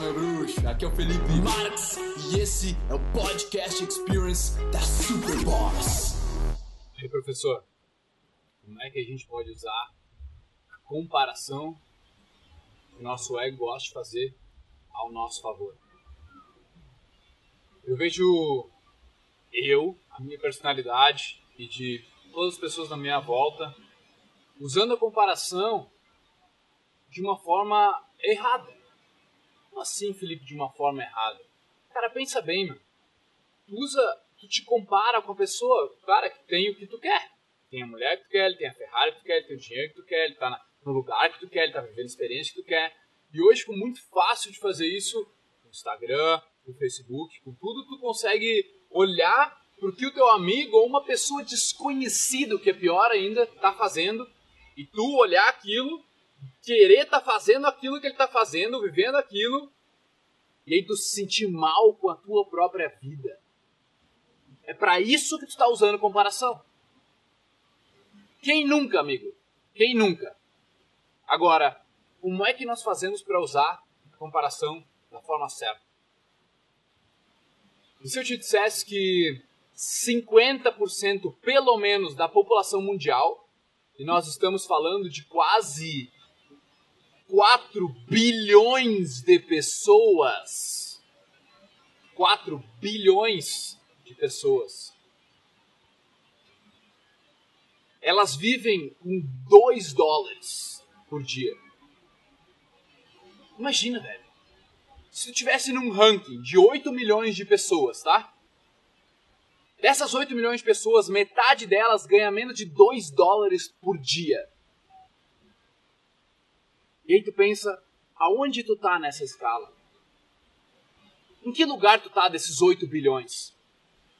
bruxo. Aqui é o Felipe Marx e esse é o Podcast Experience da Super Boss. E aí, professor, como é que a gente pode usar a comparação que o nosso ego gosta de fazer ao nosso favor? Eu vejo eu, a minha personalidade e de todas as pessoas na minha volta usando a comparação de uma forma errada. Como assim, Felipe, de uma forma errada? Cara, pensa bem, mano. Tu usa, tu te compara com a pessoa, cara, que tem o que tu quer. Tem a mulher que tu quer, ele tem a Ferrari que tu quer, ele tem o dinheiro que tu quer, ele tá no lugar que tu quer, ele tá vivendo a experiência que tu quer. E hoje, com muito fácil de fazer isso, no Instagram, no Facebook, com tudo, tu consegue olhar pro que o teu amigo ou uma pessoa desconhecida, o que é pior ainda, tá fazendo, e tu olhar aquilo querer estar tá fazendo aquilo que ele está fazendo, vivendo aquilo, e aí tu se sentir mal com a tua própria vida. É para isso que tu está usando comparação. Quem nunca, amigo? Quem nunca? Agora, como é que nós fazemos para usar a comparação da forma certa? E se eu te dissesse que 50% pelo menos da população mundial, e nós estamos falando de quase 4 bilhões de pessoas. 4 bilhões de pessoas. Elas vivem com 2 dólares por dia. Imagina, velho. Se tu tivesse num ranking de 8 milhões de pessoas, tá? Dessas 8 milhões de pessoas, metade delas ganha menos de 2 dólares por dia. E aí tu pensa, aonde tu tá nessa escala? Em que lugar tu tá desses 8 bilhões?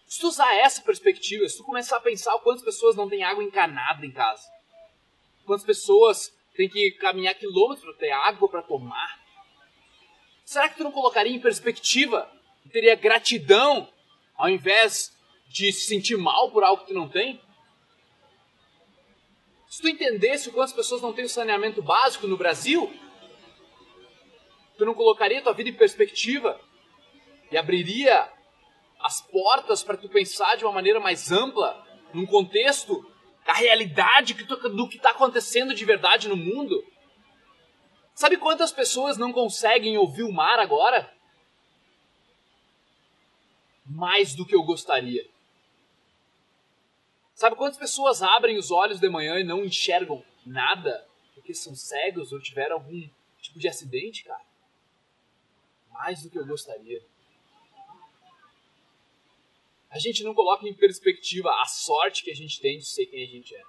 Se tu usar essa perspectiva, se tu começar a pensar quantas pessoas não têm água encanada em casa, quantas pessoas têm que caminhar quilômetros para ter água para tomar, será que tu não colocaria em perspectiva teria gratidão ao invés de se sentir mal por algo que tu não tem? Se tu entendesse o quantas pessoas não têm o saneamento básico no Brasil, tu não colocaria tua vida em perspectiva e abriria as portas para tu pensar de uma maneira mais ampla, num contexto da realidade do que está acontecendo de verdade no mundo? Sabe quantas pessoas não conseguem ouvir o mar agora? Mais do que eu gostaria. Sabe quantas pessoas abrem os olhos de manhã e não enxergam nada porque são cegos ou tiveram algum tipo de acidente, cara? Mais do que eu gostaria. A gente não coloca em perspectiva a sorte que a gente tem de ser quem a gente é.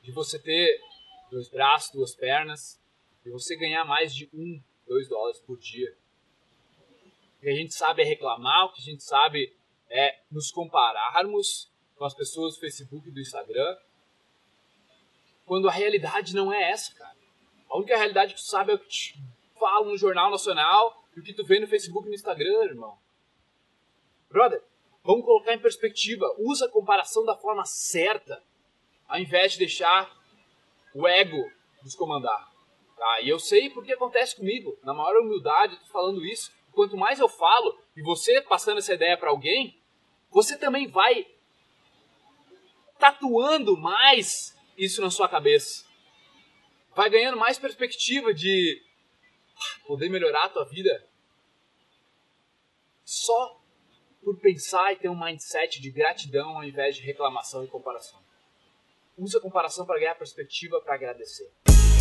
De você ter dois braços, duas pernas, de você ganhar mais de um, dois dólares por dia. O que a gente sabe é reclamar, o que a gente sabe é nos compararmos com as pessoas do Facebook e do Instagram, quando a realidade não é essa, cara. A única realidade que tu sabe é o que te falo no Jornal Nacional e o que tu vê no Facebook e no Instagram, irmão. Brother, vamos colocar em perspectiva. Usa a comparação da forma certa, ao invés de deixar o ego nos comandar. Tá? E eu sei porque acontece comigo. Na maior humildade, eu tô falando isso. Quanto mais eu falo, e você passando essa ideia para alguém, você também vai tatuando mais isso na sua cabeça. Vai ganhando mais perspectiva de poder melhorar a tua vida só por pensar e ter um mindset de gratidão ao invés de reclamação e comparação. Usa a comparação para ganhar perspectiva para agradecer.